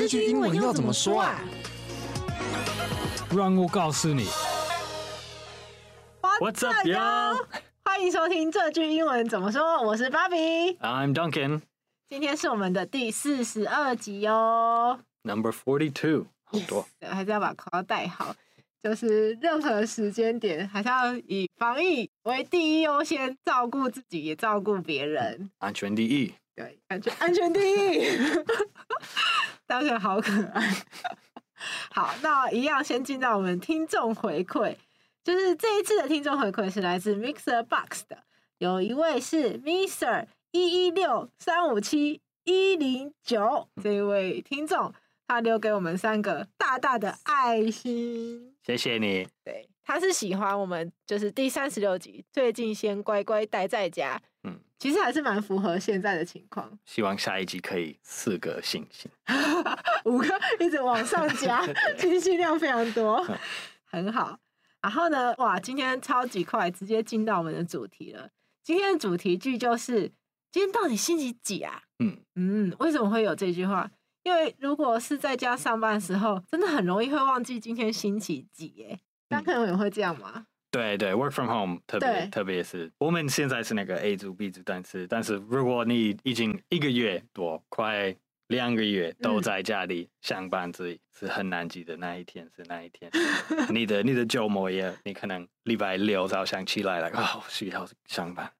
这句英文要怎么说啊？让我告诉你。What's up, y'all？欢迎收听这句英文怎么说。我是 Bobby。I'm Duncan。今天是我们的第四十二集哦。Number forty two，好多。对，还是要把口罩戴好。就是任何时间点，还是要以防疫为第一优先，照顾自己也照顾别人。安全第一。对，安全安全第一。当然好可爱。好，那一样先进到我们听众回馈，就是这一次的听众回馈是来自 Mixer Box 的，有一位是 Mister 一一六三五七一零九这一位听众，他留给我们三个大大的爱心，谢谢你。对，他是喜欢我们，就是第三十六集，最近先乖乖待在家。嗯。其实还是蛮符合现在的情况。希望下一集可以四个星星，五个一直往上加，信息量非常多，很好。然后呢，哇，今天超级快，直接进到我们的主题了。今天的主题句就是：今天到底星期几啊？嗯嗯，为什么会有这句话？因为如果是在家上班的时候，真的很容易会忘记今天星期几耶。大家可能也会这样吗？对对，work from home 特别特别是我们现在是那个 A 组 B 组，但是但是如果你已经一个月多快两个月都在家里上班，所以是很难记得那一天是哪一天。你的你的周末也，你可能礼拜六早上起来了，哦，需要上班，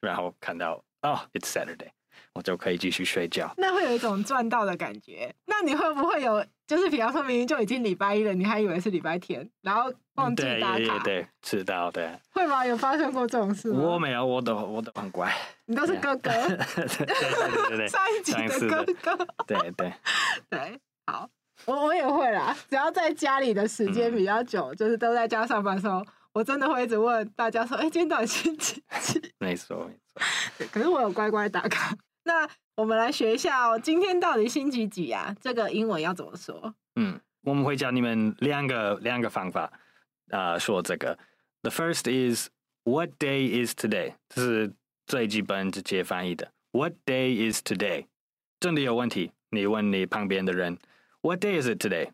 然后看到哦，it's Saturday。我就可以继续睡觉，那会有一种赚到的感觉。那你会不会有，就是比方说明明就已经礼拜一了，你还以为是礼拜天，然后忘记打卡？对，对，知道对。会吗？有发生过这种事吗？我没有，我都我都很乖。你都是哥哥，对对对对，上一集的哥哥，对对对，对。好，我我也会啦。只要在家里的时间比较久，嗯、就是都在家上班的时候，我真的会一直问大家说：“哎、欸，今天到底星期几？”没错没错。可是我有乖乖打卡。那我们来学一下哦，今天到底星期几啊？这个英文要怎么说？嗯，我们会教你们两个两个方法啊、说这个。The first is What day is today？这是最基本直接翻译的。What day is today？真的有问题，你问你旁边的人，What day is it today？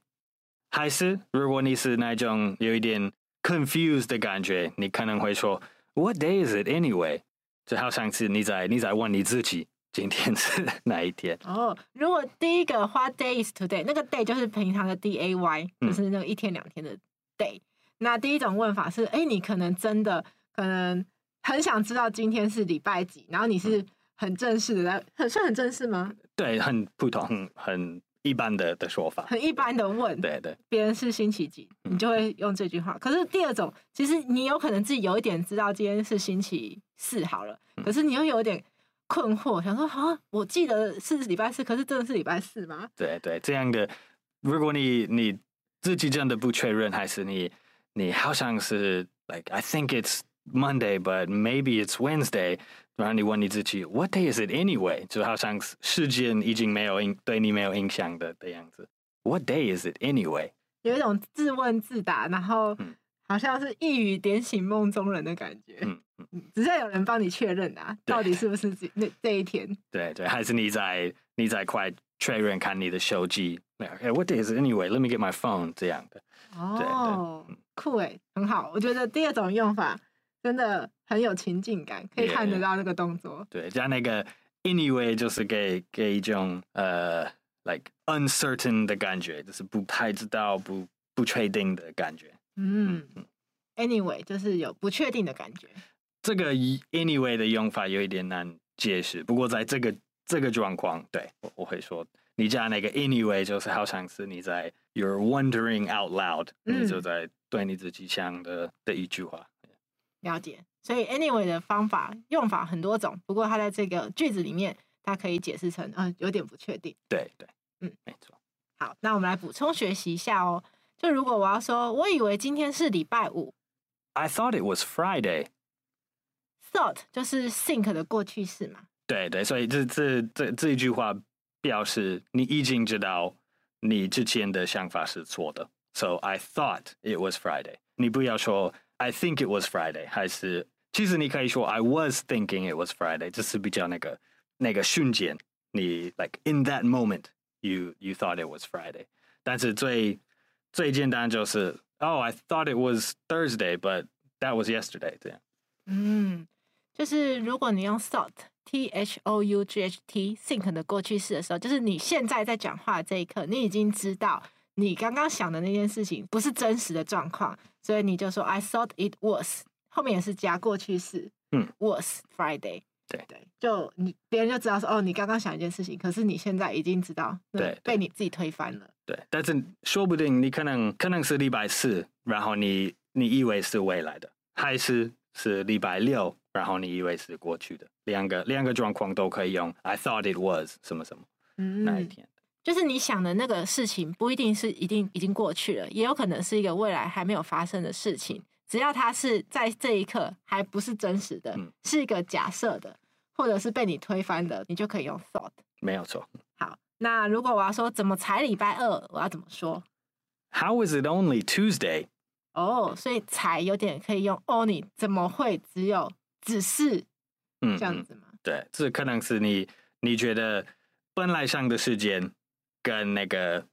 还是如果你是那种有一点 confused 的感觉，你可能会说 What day is it anyway？就好像是你在你在问你自己。今天是哪一天？哦，如果第一个 What day is today？那个 day 就是平常的 D A Y，就是那个一天两天的 day。嗯、那第一种问法是：哎，你可能真的可能很想知道今天是礼拜几，然后你是很正式的来，很算很正式吗？对，很普通，很很一般的的说法，很一般的问。对对，别人是星期几，你就会用这句话。可是第二种，其实你有可能自己有一点知道今天是星期四好了，可是你又有一点。困惑，想说啊，我记得是礼拜四，可是真的是礼拜四吗？对对，这样的，如果你你自己真的不确认，还是你你好像是 like I think it's Monday, but maybe it's Wednesday，然后你问你自己 What day is it anyway？就好像时间已经没有影对你没有影响的的样子。What day is it anyway？有一种自问自答，然后。嗯好像是一语点醒梦中人的感觉，嗯嗯，只是有人帮你确认啊，到底是不是这那这一天？对对，还是你在你在快确认看你的手机？Okay，what day is it anyway？Let me get my phone。这样的哦，酷哎，很好。我觉得第二种用法真的很有情境感，可以看得到那个动作。对，加那个 anyway 就是给给一种呃，like uncertain 的感觉，就是不太知道、不不确定的感觉。嗯，anyway，就是有不确定的感觉。这个 anyway 的用法有一点难解释，不过在这个这个状况，对，我我会说，你加那个 anyway，就是好像是你在 you're wondering out loud，嗯，你就在对你自己讲的的一句话。了解，所以 anyway 的方法用法很多种，不过它在这个句子里面，它可以解释成，嗯，有点不确定。对对，嗯，没错。好，那我们来补充学习一下哦。就如果我要说，我以为今天是礼拜五。I thought it was Friday. Thought 就是 think 的过去式嘛。对对，所以这这这这一句话表示你已经知道你之前的想法是错的。So I thought it was Friday. 你不要说 I think it was Friday，还是其实你可以说 I was thinking it was Friday，这是比较那个那个瞬间，你 like in that moment you you thought it was Friday。但是最最简单就是 Oh, I thought it was Thursday, but that was yesterday。这样。嗯，就是如果你用 thought t h o u g h t think 的过去式的时候，就是你现在在讲话的这一刻，你已经知道你刚刚想的那件事情不是真实的状况，所以你就说 I thought it was，后面也是加过去式，嗯，was Friday。对对，就你别人就知道说哦，你刚刚想一件事情，可是你现在已经知道，对，被你自己推翻了。对，但是说不定你可能可能是礼拜四，然后你你以为是未来的，还是是礼拜六，然后你以为是过去的，两个两个状况都可以用。I thought it was 什么什么，嗯，那一天，就是你想的那个事情不一定是一定已经过去了，也有可能是一个未来还没有发生的事情。只要它是在这一刻还不是真实的，嗯、是一个假设的，或者是被你推翻的，你就可以用 thought。没有错。好，那如果我要说怎么才礼拜二，我要怎么说？How is it only Tuesday？哦，所以才有点可以用 only，怎么会只有只是嗯这样子吗？对，这可能是你你觉得本来上的时间跟那个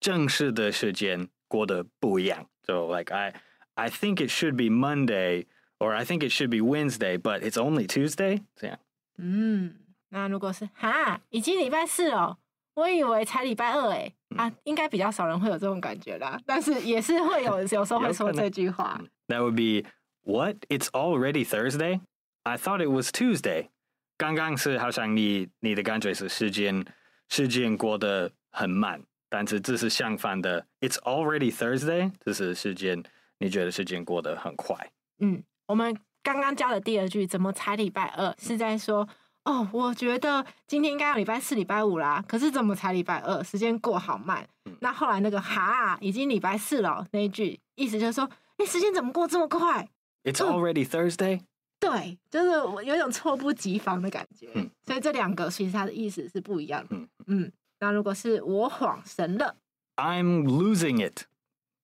正式的时间过得不一样，就 like I。I think it should be Monday, or I think it should be Wednesday, but it's only Tuesday. 这样。嗯，那如果是哈，已经礼拜四了，我以为才礼拜二诶。啊，应该比较少人会有这种感觉啦。但是也是会有，有时候会说这句话。That would be what? It's already Thursday. I thought it was Tuesday. 刚刚是好像你你的感觉是时间时间过得很慢，但是这是相反的。It's already Thursday. 这是时间。 你觉得时间过得很快？嗯，我们刚刚教的第二句，怎么才礼拜二？是在说，哦，我觉得今天应该要礼拜四、礼拜五啦，可是怎么才礼拜二？时间过好慢。嗯、那后来那个哈，已经礼拜四了那一句，意思就是说，哎，时间怎么过这么快？It's already Thursday。对，就是我有一种猝不及防的感觉。嗯，所以这两个其实它的意思是不一样的。嗯嗯，那如果是我恍神了，I'm losing it。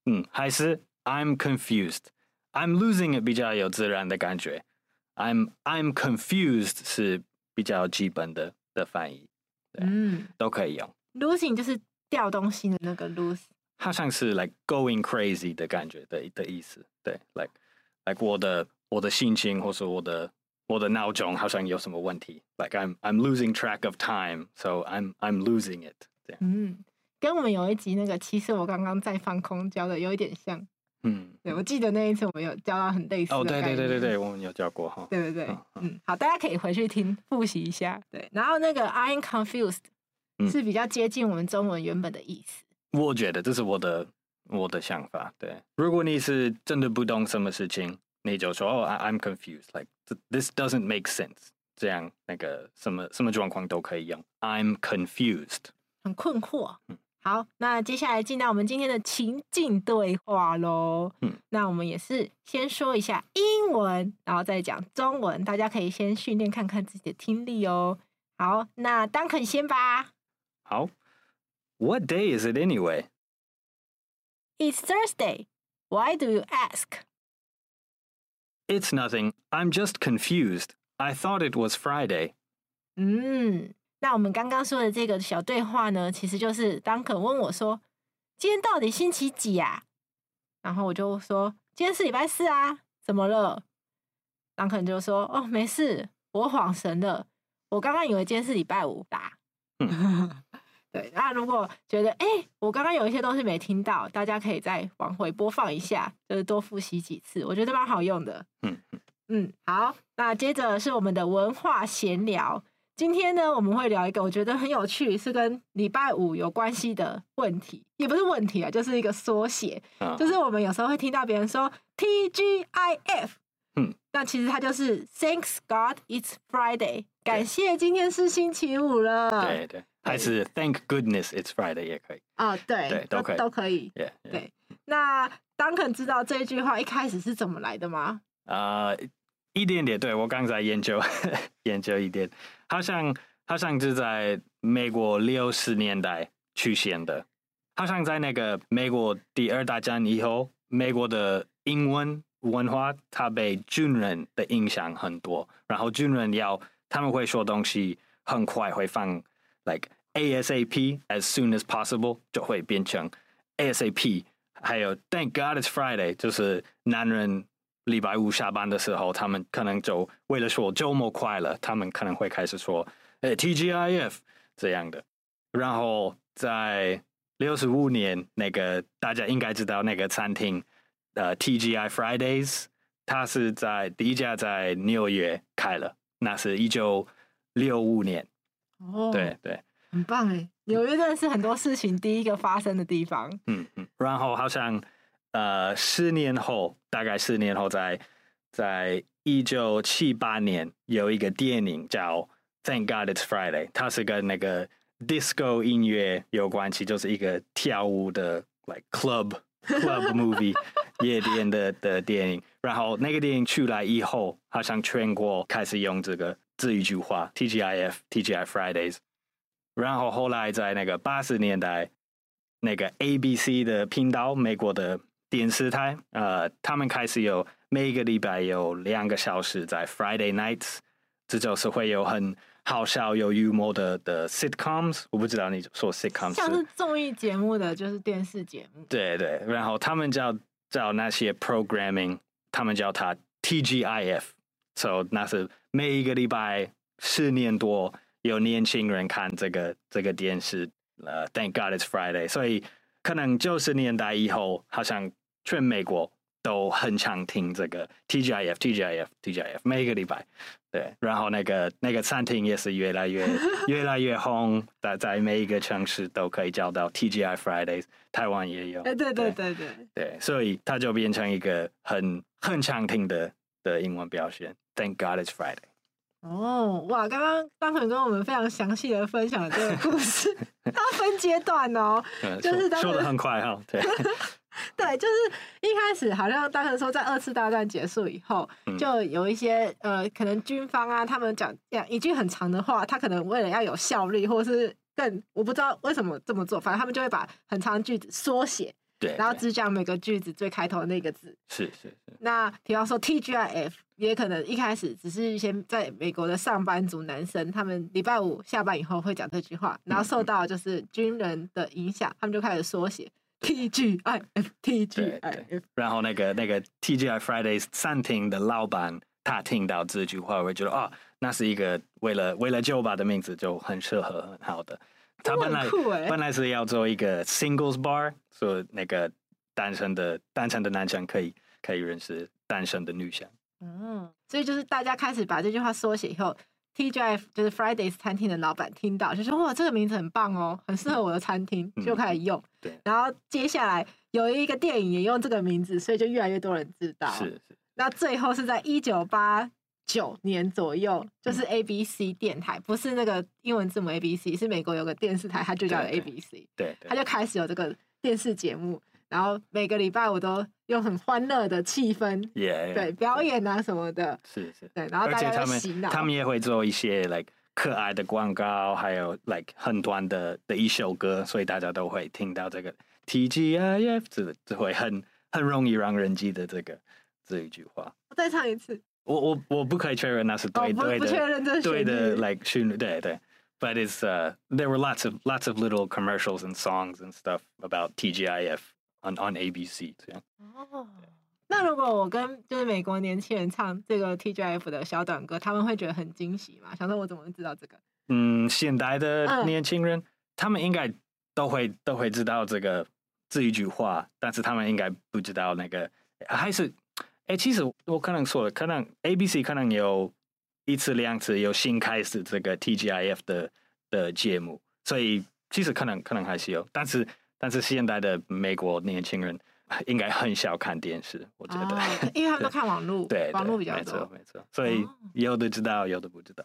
嗯，还是。I'm confused. I'm losing it 比较有自然的感觉。I'm I'm confused 是比较基本的的翻译，对，嗯，都可以用。Losing 就是掉东西的那个 lose，好像是 like going crazy 的感觉的的意思。对，like like 我的我的心情或是我的我的闹钟好像有什么问题。Like I'm I'm losing track of time, so I'm I'm losing it。这样，嗯，跟我们有一集那个，其实我刚刚在放空教的有一点像。嗯，对，我记得那一次我们有教到很类似的哦，对对对对对，我们有教过哈，对对对，嗯，嗯，好，大家可以回去听复习一下，对，然后那个 I'm confused 是比较接近我们中文原本的意思。嗯，我觉得这是我的我的想法，对，如果你是真的不懂什么事情，你就说哦，I'm confused，like this doesn't make sense，这样那个什么什么状况都可以用，I'm confused，很困惑，嗯。好，那接下来进到我们今天的情境对话喽。嗯，那我们也是先说一下英文，然后再讲中文，大家可以先训练看看自己的听力哦。好，那 Duncan 先吧。好，What day is it anyway? It's Thursday. Why do you ask? It's nothing. I'm just confused. I thought it was Friday. 嗯。那我们刚刚说的这个小对话呢，其实就是当肯问我说：“今天到底星期几呀？”然后我就说：“今天是礼拜四啊，怎么了？”当肯就说：“哦，没事，我恍神了，我刚刚以为今天是礼拜五啦。” 对，那如果觉得哎，我刚刚有一些东西没听到，大家可以再往回播放一下，就是多复习几次，我觉得蛮好用的。嗯嗯，好，那接着是我们的文化闲聊。今天呢，我们会聊一个我觉得很有趣，是跟礼拜五有关系的问题，也不是问题啊，就是一个缩写。嗯，就是我们有时候会听到别人说 TGIF，嗯，那其实它就是 Thanks God It's Friday，感谢今天是星期五了。对对，还是 Thank Goodness It's Friday 也可以。啊，对对，都可以都可以。Yeah, yeah. 对，那 Duncan 知道这句话一开始是怎么来的吗？啊，uh, 一点点，对，我刚才研究 研究一点。好像好像是在美国六十年代出现的，好像在那个美国第二大战以后，美国的英文文化它被军人的影响很多，然后军人要他们会说东西很快，会放 like ASAP as soon as possible 就会变成 ASAP，还有 Thank God it's Friday，就是男人礼拜五下班的时候，他们可能就为了说周末快乐，他们可能会开始说诶 TGIF 这样的。然后在六十五年，那个大家应该知道那个餐厅，呃，TGI Fridays，它是在第一家在纽约开了，那是一九六五年。哦，对对，很棒哎！纽约真的是很多事情第一个发生的地方。嗯嗯，然后好像呃，十年后，大概十年后在，在一九七八年有一个电影叫《Thank God It's Friday》，它是跟那个 disco 音乐有关系，就是一个跳舞的 like club club movie 夜店的的电影。然后那个电影出来以后，好像全国开始用这个。这一句话，TGIF TGI Fridays，然后后来在那个八十年代，那个 ABC 的频道，美国的电视台，呃，他们开始有每个礼拜有两个小时在 Friday nights，这就是会有很好笑有幽默的的 sitcoms，我不知道你说 sitcoms，像是综艺节目的就是电视节目，对对，然后他们叫叫那些 programming，他们叫它 TGIF。So 那是每一个礼拜四年多有年轻人看这个这个电视，呃、uh,，Thank God it's Friday。所以可能九十年代以后，好像全美国都很常听这个 TGIF TGIF TGIF 每一个礼拜。对，然后那个那个餐厅也是越来越越来越红，在在每一个城市都可以叫到 TGI Fridays，台湾也有。哎对对对对，对，所以它就变成一个很很常听的的英文表现。Thank God it's Friday。哦，哇！刚刚大朋跟我们非常详细的分享了这个故 事，它分阶段哦，就是说的很快哈，对，对，就是一开始好像大朋说在二次大战结束以后，嗯、就有一些呃，可能军方啊，他们讲讲一句很长的话，他可能为了要有效率，或是更我不知道为什么这么做，反正他们就会把很长的句子缩写。对，然后只讲每个句子最开头的那个字。是是是。那比方说 TGIF，也可能一开始只是一些在美国的上班族男生，他们礼拜五下班以后会讲这句话，然后受到就是军人的影响，他们就开始缩写 TGIF TGIF。然后那个那个 TGI Fridays 餐厅的老板，他听到这句话我会觉得哦，那是一个为了为了酒吧的名字就很适合很好的。他本来、欸、本来是要做一个 singles bar，说那个单身的单身的男生可以可以认识单身的女生。嗯，所以就是大家开始把这句话缩写以后，TGIF 就是 Fridays 餐厅的老板听到就说哇，这个名字很棒哦，很适合我的餐厅，就开始用。嗯、对。然后接下来有一个电影也用这个名字，所以就越来越多人知道。是是。那最后是在一九八。九年左右，就是 ABC 电台，不是那个英文字母 ABC，是美国有个电视台，它就叫 ABC。对，它就开始有这个电视节目，然后每个礼拜我都用很欢乐的气氛，对，表演啊什么的，是是，对，然后大家洗脑，他们也会做一些 like 可爱的广告，还有 like 很短的的一首歌，所以大家都会听到这个 TGIF，这这会很很容易让人记得这个这一句话。我再唱一次。我我我不可以确认那是对对的，对的，like 旋律，对对。But it's uh there were lots of lots of little commercials and songs and stuff about TGIF on on ABC 这样。哦，那如果我跟就是美国年轻人唱这个 TGIF 的小短歌，他们会觉得很惊喜吗？想说我怎么会知道这个？嗯，现代的年轻人，他们应该都会都会知道这个这一句话，但是他们应该不知道那个还是。哎，其实我可能说了，可能 ABC 可能有一次两次有新开始这个 TGIF 的的节目，所以其实可能可能还是有，但是但是现代的美国年轻人应该很少看电视，我觉得，哦、因为他们都看网络，对，网络比较多，没错没错，所以有的知道，有的不知道。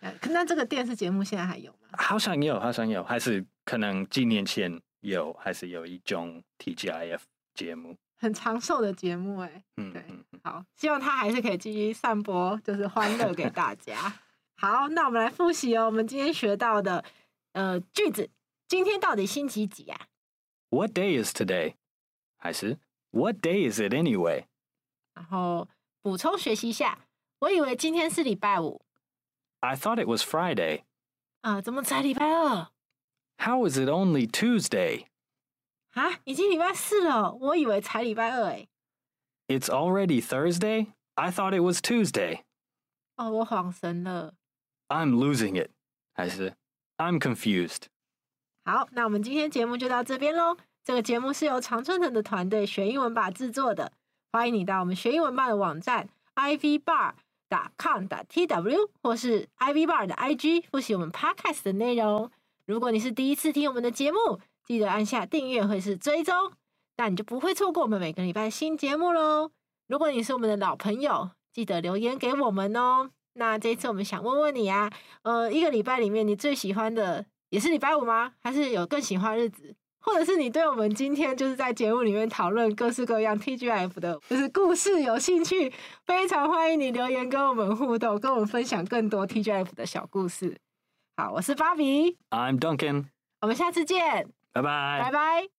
那这个电视节目现在还有吗？好像有，好像有，还是可能几年前有，还是有一种 TGIF 节目。很长寿的节目哎，对，好，希望他还是可以继续散播就是欢乐给大家。好，那我们来复习哦，我们今天学到的呃句子，今天到底星期几啊？What day is today？还是 What day is it anyway？然后补充学习一下，我以为今天是礼拜五。I thought it was Friday。啊，怎么才礼拜二 How is it only Tuesday? 啊，已经礼拜四了，我以为才礼拜二诶。It's already Thursday? I thought it was Tuesday. 哦，我恍神了。I'm losing it. 还是 I'm confused. 好，那我们今天节目就到这边喽。这个节目是由常春藤的团队学英文吧制作的，欢迎你到我们学英文吧的网站 ivbar.com.tw 或是 ivbar 的 IG 复习我们 podcast 的内容。如果你是第一次听我们的节目，记得按下订阅或是追踪，那你就不会错过我们每个礼拜新节目喽。如果你是我们的老朋友，记得留言给我们哦。那这一次我们想问问你啊，呃，一个礼拜里面你最喜欢的也是礼拜五吗？还是有更喜欢的日子？或者是你对我们今天就是在节目里面讨论各式各样 TGIF 的，就是故事有兴趣，非常欢迎你留言跟我们互动，跟我们分享更多 TGIF 的小故事。好，我是芭比，I'm Duncan. 我们下次见，拜拜。拜拜。